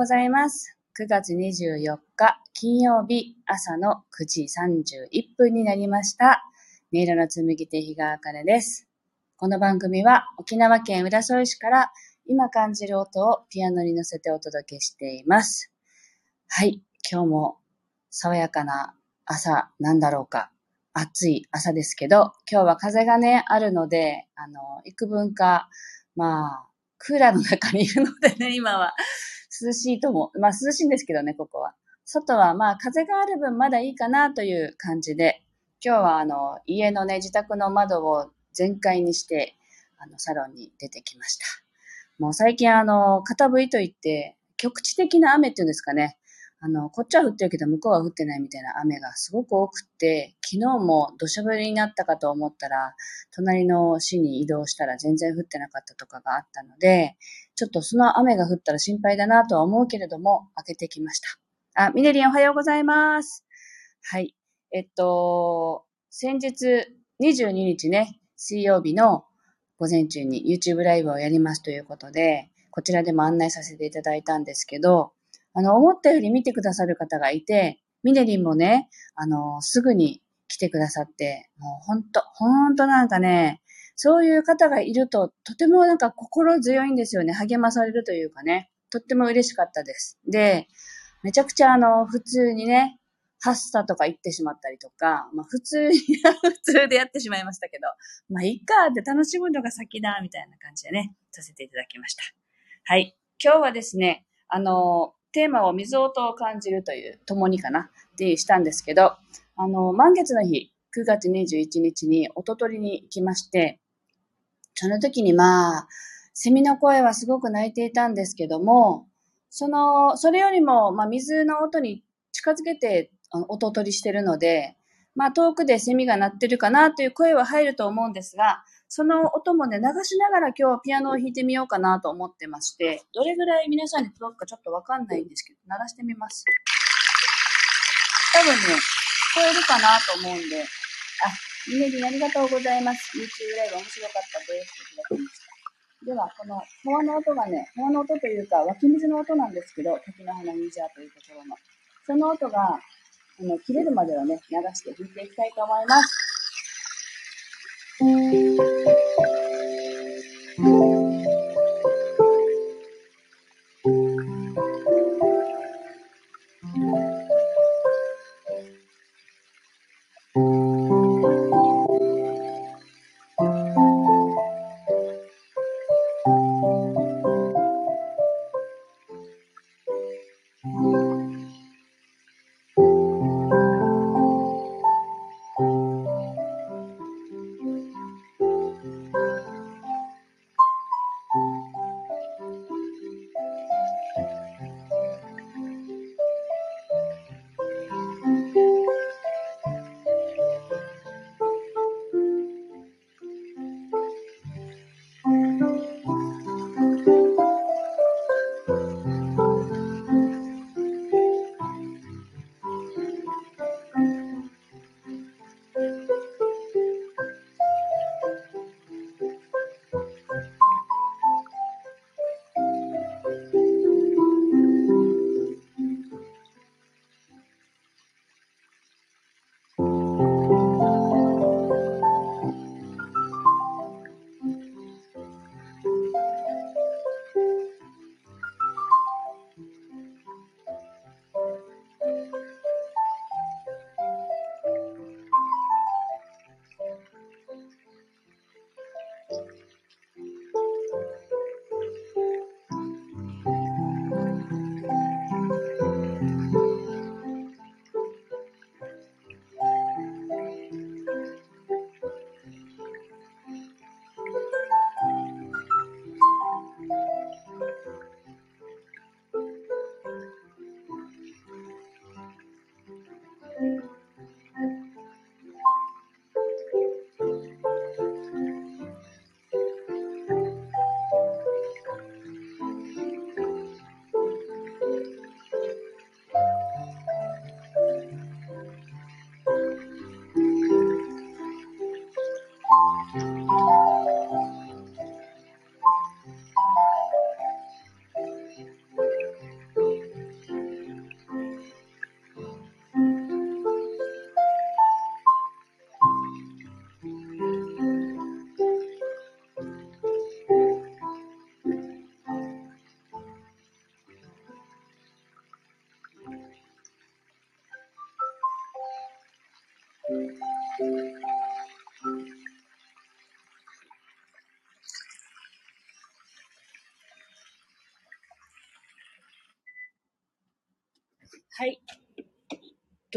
ございます。9月24日金曜日朝の9時31分になりました。音色の紡手日川茜です。この番組は沖縄県浦添市から今感じる音をピアノに乗せてお届けしています。はい、今日も爽やかな朝なんだろうか。暑い朝ですけど、今日は風がね、あるので、あの、幾分か、まあ、クーラーの中にいるのでね、今は。涼しいとも、まあ涼しいんですけどね、ここは。外はまあ風がある分まだいいかなという感じで、今日はあの、家のね、自宅の窓を全開にして、あの、サロンに出てきました。もう最近あの、片吹いといって、局地的な雨っていうんですかね。あの、こっちは降ってるけど向こうは降ってないみたいな雨がすごく多くって、昨日も土砂降りになったかと思ったら、隣の市に移動したら全然降ってなかったとかがあったので、ちょっとその雨が降ったら心配だなとは思うけれども、開けてきました。あ、ミネリンおはようございます。はい。えっと、先日22日ね、水曜日の午前中に YouTube ライブをやりますということで、こちらでも案内させていただいたんですけど、あの、思ったより見てくださる方がいて、ミネリンもね、あの、すぐに来てくださって、もうほんと、ほんとなんかね、そういう方がいると、とてもなんか心強いんですよね。励まされるというかね。とっても嬉しかったです。で、めちゃくちゃあの、普通にね、ハッサとか言ってしまったりとか、まあ普通に、普通でやってしまいましたけど、まあいいかって楽しむのが先だ、みたいな感じでね、させていただきました。はい。今日はですね、あの、テーマを水音を感じるという、共にかなってしたんですけど、あの、満月の日、9月21日に音取りに行きまして、その時にまあ、セミの声はすごく鳴いていたんですけども、その、それよりも、まあ、水の音に近づけてあの音取りしてるので、まあ、遠くでセミが鳴ってるかなという声は入ると思うんですが、その音もね、流しながら今日ピアノを弾いてみようかなと思ってまして、どれぐらい皆さんに届くかちょっとわかんないんですけど、鳴らしてみます。多分ね、聞こえるかなと思うんで、あ、ミネリンありがとうございます。YouTube ライブ面白かったです。いただきました。では、この、hoa の音がね、hoa の音というか、湧き水の音なんですけど、滝の花水屋というところの。その音が、あの、切れるまではね、流して弾いていきたいと思います。は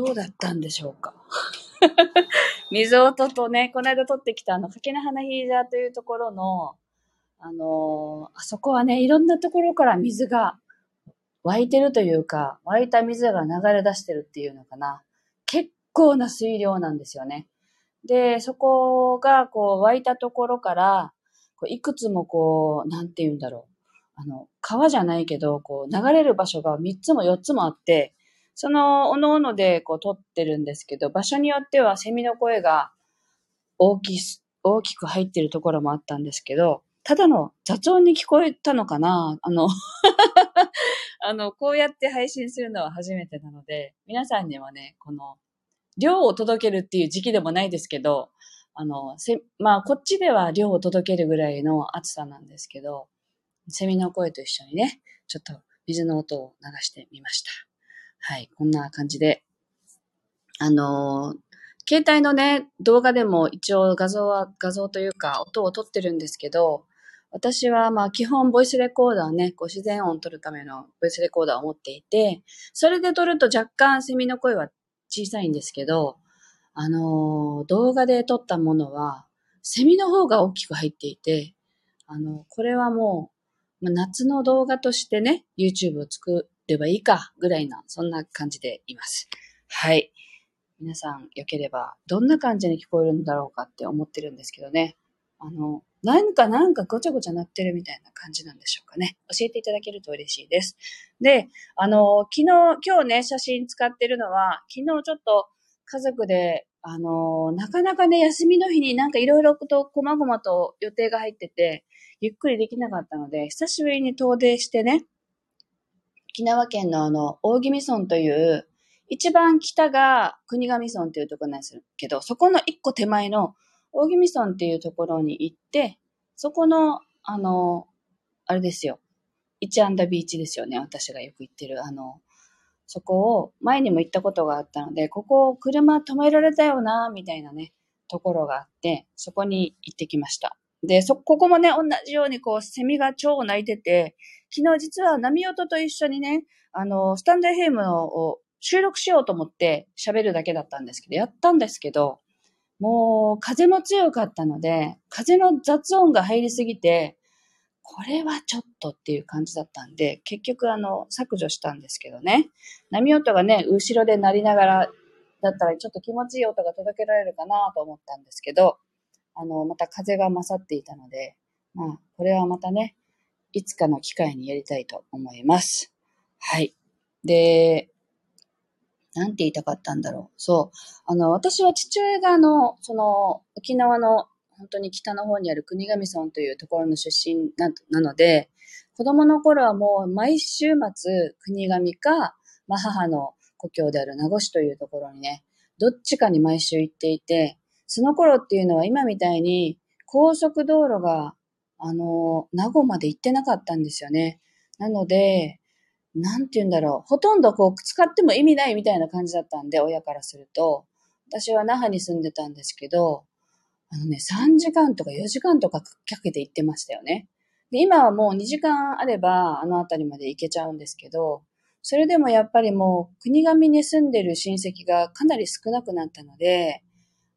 どうだったんでしょうか？水音とね、この間撮ってきたあの、柿の花ヒーザーというところの、あのー、あそこはね、いろんなところから水が湧いてるというか、湧いた水が流れ出してるっていうのかな。結構な水量なんですよね。で、そこがこう湧いたところから、こういくつもこう、なんて言うんだろう。あの、川じゃないけど、こう流れる場所が3つも4つもあって、その、おのおのでこう撮ってるんですけど、場所によってはセミの声が大き、大きく入ってるところもあったんですけど、ただの雑音に聞こえたのかなあの あの、こうやって配信するのは初めてなので、皆さんにはね、この、量を届けるっていう時期でもないですけど、あの、せ、まあ、こっちでは量を届けるぐらいの暑さなんですけど、セミの声と一緒にね、ちょっと水の音を流してみました。はい、こんな感じで。あの携帯のね、動画でも一応画像は、画像というか音を撮ってるんですけど、私はまあ基本ボイスレコーダーね、こう自然音を撮るためのボイスレコーダーを持っていて、それで撮ると若干セミの声は小さいんですけど、あの、動画で撮ったものは、セミの方が大きく入っていて、あの、これはもう、まあ、夏の動画としてね、YouTube を作ればいいか、ぐらいな、そんな感じでいます。はい。皆さん、よければ、どんな感じに聞こえるんだろうかって思ってるんですけどね。あの、なんかなんかごちゃごちゃなってるみたいな感じなんでしょうかね。教えていただけると嬉しいです。で、あの、昨日、今日ね、写真使ってるのは、昨日ちょっと家族で、あの、なかなかね、休みの日になんかいろいろと細々と予定が入ってて、ゆっくりできなかったので、久しぶりに遠出してね、沖縄県のあの、大宜味村という、一番北が国頭村っていうところなんですけど、そこの一個手前の大宜味村っていうところに行って、そこの、あの、あれですよ。一アンダビーチですよね。私がよく行ってる。あの、そこを前にも行ったことがあったので、ここ車止められたよな、みたいなね、ところがあって、そこに行ってきました。で、そ、ここもね、同じようにこう、セミが超鳴いてて、昨日実は波音と一緒にね、あの、スタンド FM を収録しようと思って喋るだけだったんですけど、やったんですけど、もう風も強かったので、風の雑音が入りすぎて、これはちょっとっていう感じだったんで、結局あの、削除したんですけどね。波音がね、後ろで鳴りながらだったらちょっと気持ちいい音が届けられるかなと思ったんですけど、あの、また風が勝っていたので、まあ、これはまたね、いつかの機会にやりたいと思います。はい。で、なんて言いたかったんだろう。そう。あの、私は父親があの、その、沖縄の本当に北の方にある国頭村というところの出身ななので、子供の頃はもう毎週末、国頭か、まあ、母の故郷である名護市というところにね、どっちかに毎週行っていて、その頃っていうのは今みたいに高速道路が、あの、名護まで行ってなかったんですよね。なので、なんて言うんだろう。ほとんどこう、使っても意味ないみたいな感じだったんで、親からすると。私は那覇に住んでたんですけど、あのね、3時間とか4時間とかかけて行ってましたよね。で、今はもう2時間あれば、あの辺りまで行けちゃうんですけど、それでもやっぱりもう、国神に住んでる親戚がかなり少なくなったので、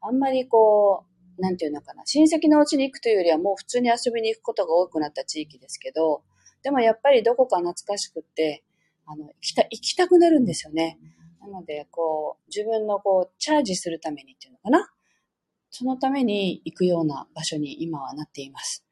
あんまりこう、なんていうのかな、親戚のうちに行くというよりはもう普通に遊びに行くことが多くなった地域ですけど、でもやっぱりどこか懐かしくって、あの、行きた、行きたくなるんですよね。なので、こう、自分のこう、チャージするためにっていうのかな。そのために行くような場所に今はなっています。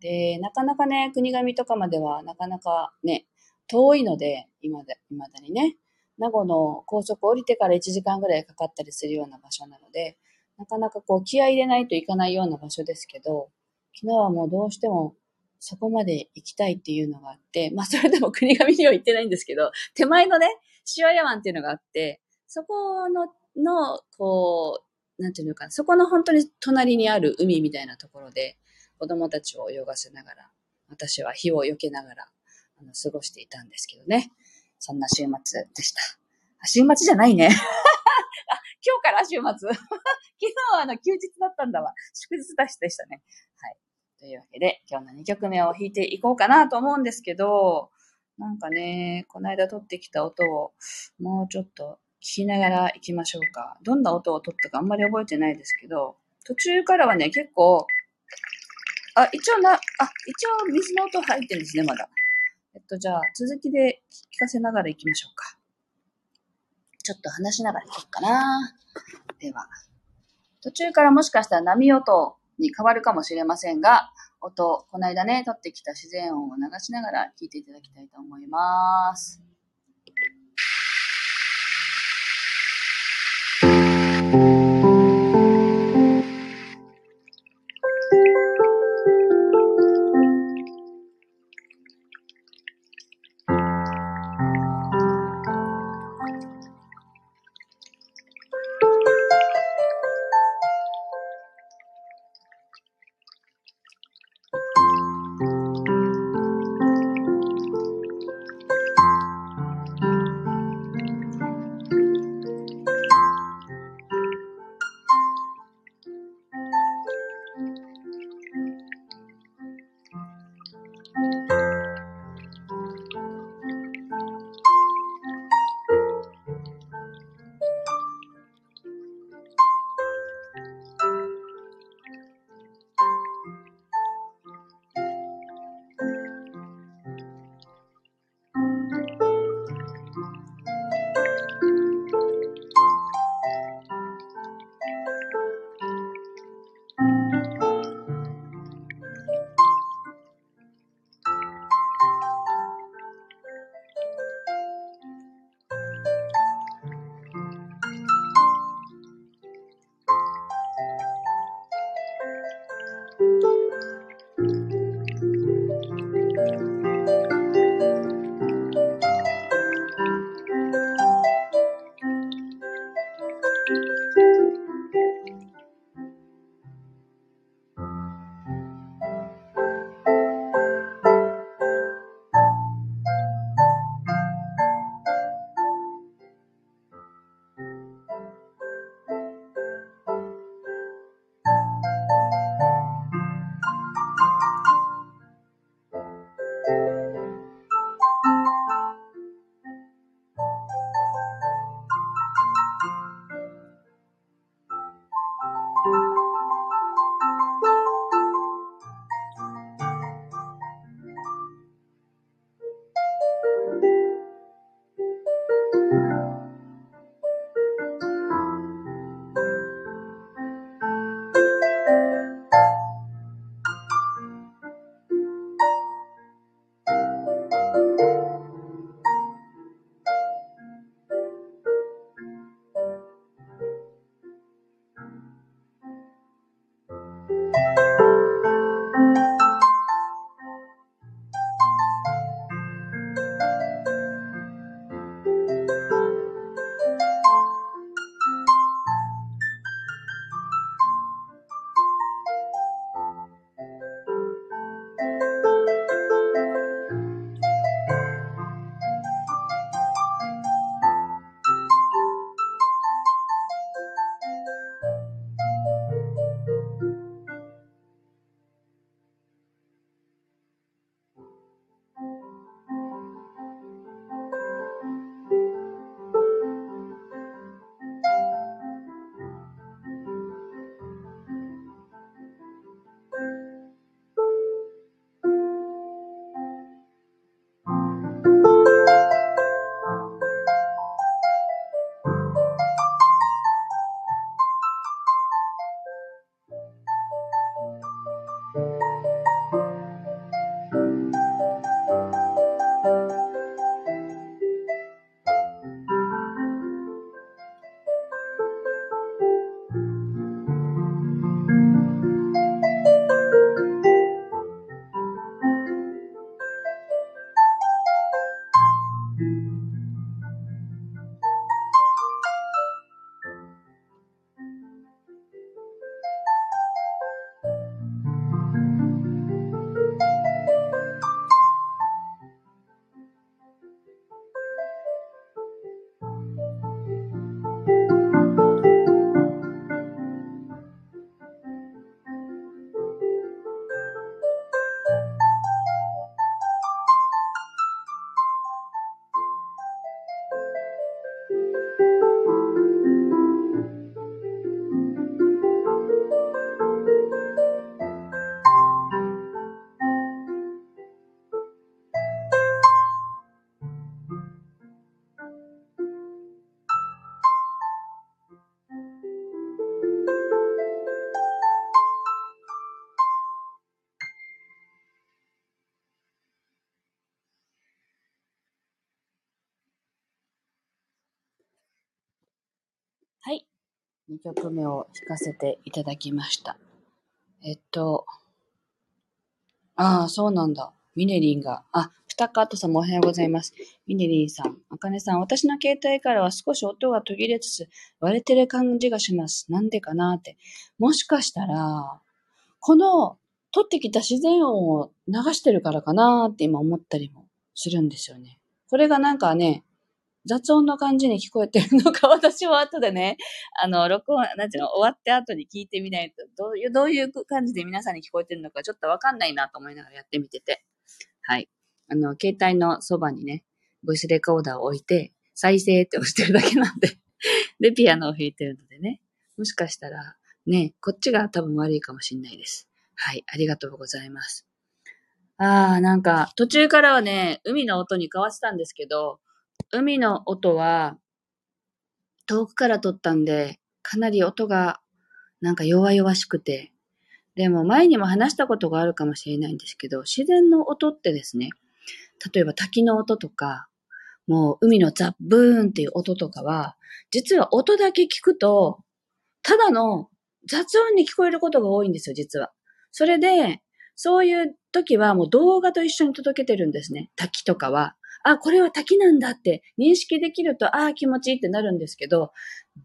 で、なかなかね、国神とかまではなかなかね、遠いので、今だ、今だにね、名護の高速降りてから1時間ぐらいかかったりするような場所なので、なかなかこう気合い入れないといかないような場所ですけど、昨日はもうどうしてもそこまで行きたいっていうのがあって、まあそれでも国神には行ってないんですけど、手前のね、塩屋湾っていうのがあって、そこの、の、こう、なんていうのかな、そこの本当に隣にある海みたいなところで、子供たちを泳がせながら、私は火を避けながら、あの、過ごしていたんですけどね。そんな週末でした。あ、週末じゃないね。あ、今日から週末。昨日はあの休日だったんだわ。祝日だしでしたね。はい。というわけで、今日の2曲目を弾いていこうかなと思うんですけど、なんかね、この間撮ってきた音をもうちょっと聞きながら行きましょうか。どんな音を撮ったかあんまり覚えてないですけど、途中からはね、結構、あ、一応な、あ、一応水の音入ってるんですね、まだ。えっと、じゃあ、続きで聞かせながら行きましょうか。ちょっと話しながら聞くかな。では、途中からもしかしたら波音に変わるかもしれませんが、音、この間ね、撮ってきた自然音を流しながら聞いていただきたいと思います。2曲目を弾かせていただきました。えっと、ああ、そうなんだ。ミネリンが、あ、プタカートさんもおはようございます。ミネリンさん、あかねさん、私の携帯からは少し音が途切れつつ割れてる感じがします。なんでかなって。もしかしたら、この取ってきた自然音を流してるからかなって今思ったりもするんですよね。これがなんかね、雑音の感じに聞こえてるのか、私は後でね、あの、録音、なんていうの、終わって後に聞いてみないと、どういう、どういう感じで皆さんに聞こえてるのか、ちょっとわかんないなと思いながらやってみてて。はい。あの、携帯のそばにね、ボイスレコーダーを置いて、再生って押してるだけなんで で、ピアノを弾いてるのでね。もしかしたら、ね、こっちが多分悪いかもしんないです。はい、ありがとうございます。あー、なんか、途中からはね、海の音に変わってたんですけど、海の音は、遠くから撮ったんで、かなり音が、なんか弱々しくて。でも前にも話したことがあるかもしれないんですけど、自然の音ってですね、例えば滝の音とか、もう海のザブーンっていう音とかは、実は音だけ聞くと、ただの雑音に聞こえることが多いんですよ、実は。それで、そういう時はもう動画と一緒に届けてるんですね。滝とかは。あ、これは滝なんだって認識できると、ああ、気持ちいいってなるんですけど、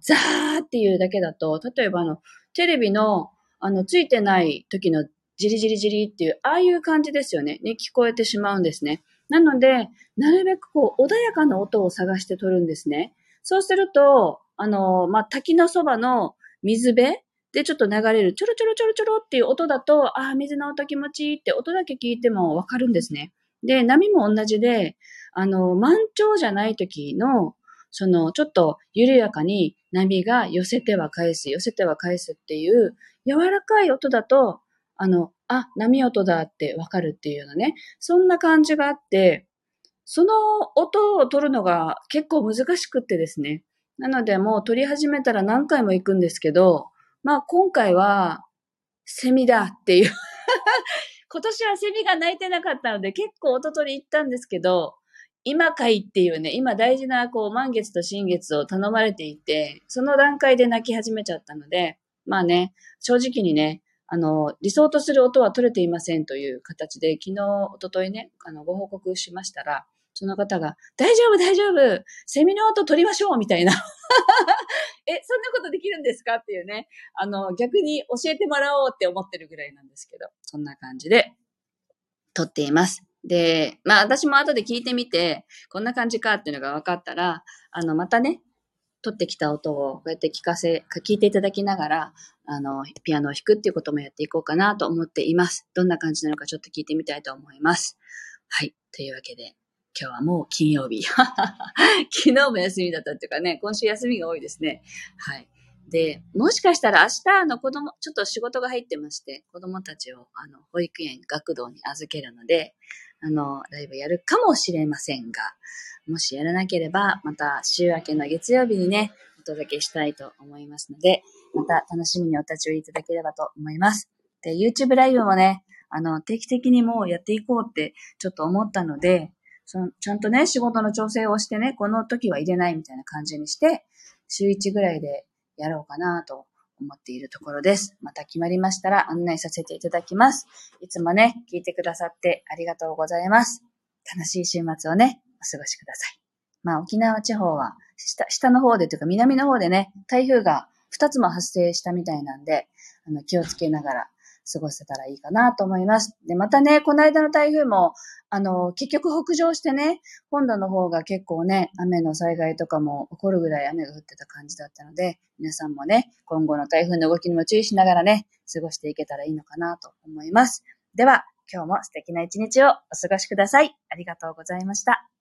ザーっていうだけだと、例えばあの、テレビの、あの、ついてない時のジリジリジリっていう、ああいう感じですよね。に聞こえてしまうんですね。なので、なるべくこう、穏やかな音を探して撮るんですね。そうすると、あの、まあ、滝のそばの水辺でちょっと流れるちょろちょろちょろちょろっていう音だと、ああ、水の音気持ちいいって音だけ聞いてもわかるんですね。で、波も同じで、あの、満潮じゃない時の、その、ちょっと緩やかに波が寄せては返す、寄せては返すっていう、柔らかい音だと、あの、あ、波音だってわかるっていうようなね、そんな感じがあって、その音を取るのが結構難しくってですね。なのでもう取り始めたら何回も行くんですけど、まあ今回は、セミだっていう 今年はセミが鳴いてなかったので結構音取り行ったんですけど、今かいっていうね、今大事なこう満月と新月を頼まれていて、その段階で泣き始めちゃったので、まあね、正直にね、あの、理想とする音は取れていませんという形で、昨日、おとといね、あの、ご報告しましたら、その方が、大丈夫、大丈夫セミの音取りましょうみたいな。え、そんなことできるんですかっていうね。あの、逆に教えてもらおうって思ってるぐらいなんですけど、そんな感じで撮っています。で、まあ私も後で聞いてみて、こんな感じかっていうのが分かったら、あの、またね、撮ってきた音をこうやって聞かせ、聞いていただきながら、あの、ピアノを弾くっていうこともやっていこうかなと思っています。どんな感じなのかちょっと聞いてみたいと思います。はい。というわけで、今日はもう金曜日。昨日も休みだったっていうかね、今週休みが多いですね。はい。で、もしかしたら明日の子供、ちょっと仕事が入ってまして、子供たちをあの保育園、学童に預けるので、あの、ライブやるかもしれませんが、もしやらなければ、また週明けの月曜日にね、お届けしたいと思いますので、また楽しみにお立ち寄りいただければと思います。で、YouTube ライブもね、あの、定期的にもうやっていこうってちょっと思ったので、そのちゃんとね、仕事の調整をしてね、この時は入れないみたいな感じにして、週1ぐらいでやろうかなと思っているところです。また決まりましたら案内させていただきます。いつもね、聞いてくださってありがとうございます。楽しい週末をね、お過ごしください。まあ沖縄地方は下、下の方でというか南の方でね、台風が2つも発生したみたいなんで、あの気をつけながら過ごせたらいいかなと思います。で、またね、この間の台風も、あの、結局北上してね、本土の方が結構ね、雨の災害とかも起こるぐらい雨が降ってた感じだったので、皆さんもね、今後の台風の動きにも注意しながらね、過ごしていけたらいいのかなと思います。では、今日も素敵な一日をお過ごしください。ありがとうございました。